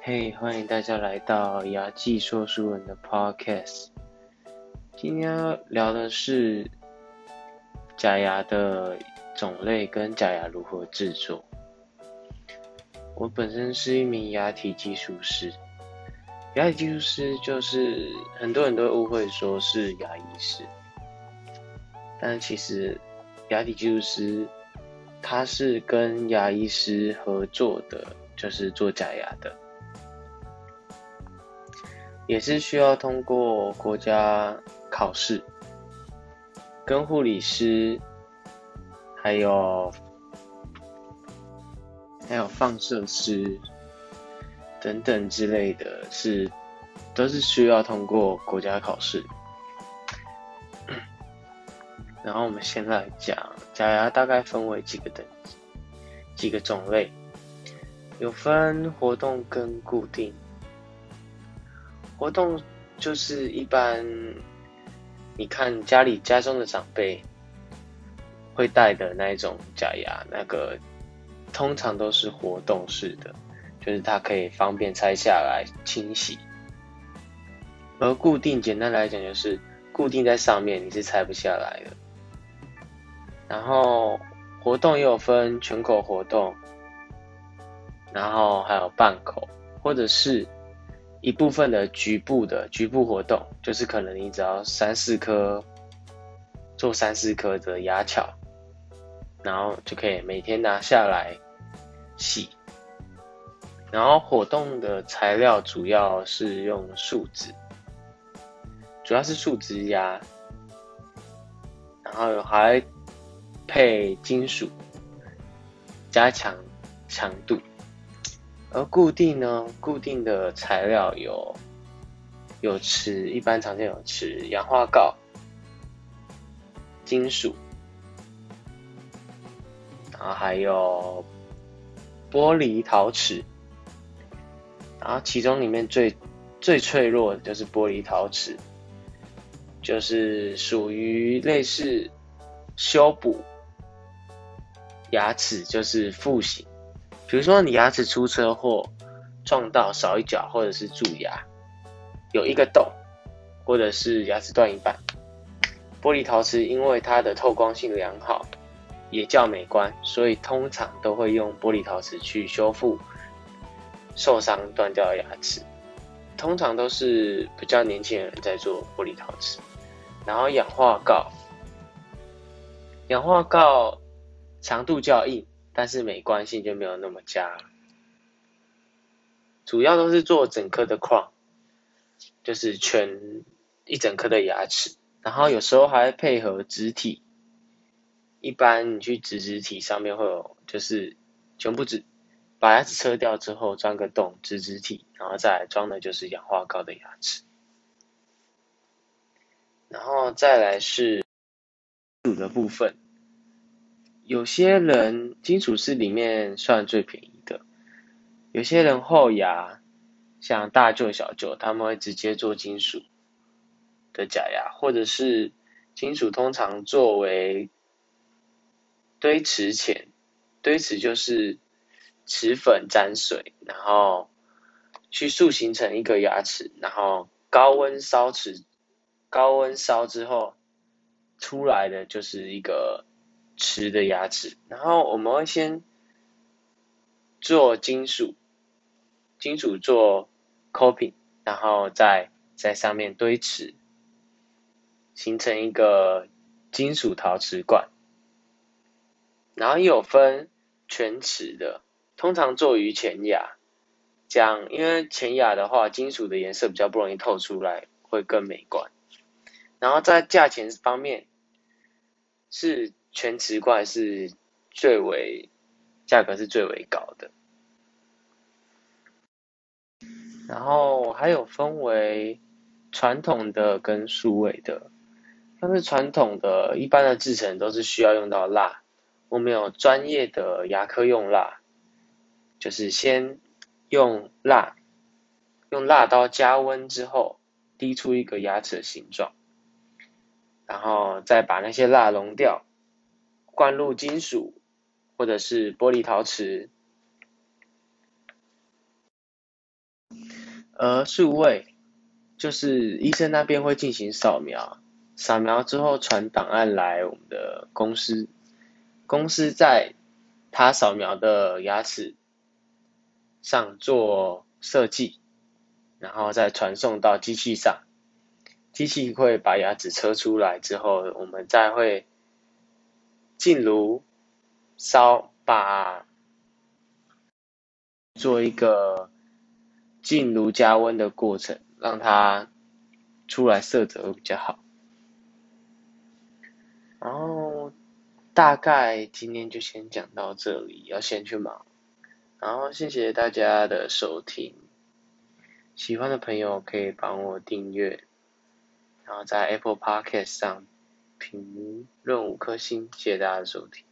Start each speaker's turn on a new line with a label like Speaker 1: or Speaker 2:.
Speaker 1: 嘿，欢迎大家来到牙技说书人的 Podcast。今天要聊的是假牙的种类跟假牙如何制作。我本身是一名牙体技术师，牙体技术师就是很多人都误会说是牙医师，但其实牙体技术师他是跟牙医师合作的，就是做假牙的。也是需要通过国家考试，跟护理师，还有还有放射师等等之类的，是都是需要通过国家考试。然后我们先来讲假牙，大概分为几个等级，几个种类，有分活动跟固定。活动就是一般，你看家里家中的长辈会戴的那一种假牙，那个通常都是活动式的，就是它可以方便拆下来清洗。而固定，简单来讲就是固定在上面，你是拆不下来的。然后活动也有分全口活动，然后还有半口，或者是。一部分的局部的局部活动，就是可能你只要三四颗做三四颗的牙巧，然后就可以每天拿下来洗。然后活动的材料主要是用树脂，主要是树脂牙，然后还配金属加强强度。而固定呢？固定的材料有有瓷，一般常见有瓷、氧化锆、金属，然后还有玻璃、陶瓷，然后其中里面最最脆弱的就是玻璃陶瓷，就是属于类似修补牙齿，就是复形。比如说，你牙齿出车祸，撞到少一角，或者是蛀牙，有一个洞，或者是牙齿断一半，玻璃陶瓷因为它的透光性良好，也较美观，所以通常都会用玻璃陶瓷去修复受伤断掉的牙齿。通常都是比较年轻人在做玻璃陶瓷，然后氧化锆，氧化锆强度较硬。但是美观性就没有那么佳，主要都是做整颗的框，就是全一整颗的牙齿，然后有时候还配合植体，一般你去植植体上面会有，就是全部植，把牙齿撤掉之后钻个洞植植体，然后再装的就是氧化锆的牙齿，然后再来是主的部分。有些人金属是里面算最便宜的，有些人后牙像大舅小舅，他们会直接做金属的假牙，或者是金属通常作为堆瓷前，堆瓷就是瓷粉沾水，然后去塑形成一个牙齿，然后高温烧瓷，高温烧之后出来的就是一个。瓷的牙齿，然后我们会先做金属，金属做 coping，然后再在上面堆瓷，形成一个金属陶瓷冠。然后有分全瓷的，通常做于前牙，这样因为前牙的话，金属的颜色比较不容易透出来，会更美观。然后在价钱方面是。全瓷冠是最为价格是最为高的，然后还有分为传统的跟数位的，但是传统的一般的制成都是需要用到蜡，我们有专业的牙科用蜡，就是先用蜡，用蜡刀加温之后滴出一个牙齿的形状，然后再把那些蜡溶掉。灌入金属或者是玻璃陶瓷，而数位就是医生那边会进行扫描，扫描之后传档案来我们的公司，公司在他扫描的牙齿上做设计，然后再传送到机器上，机器会把牙齿车出来之后，我们再会进炉烧，把做一个进炉加温的过程，让它出来色泽会比较好。然后大概今天就先讲到这里，要先去忙。然后谢谢大家的收听，喜欢的朋友可以帮我订阅，然后在 Apple Podcast 上评论五颗星，谢谢大家的收听。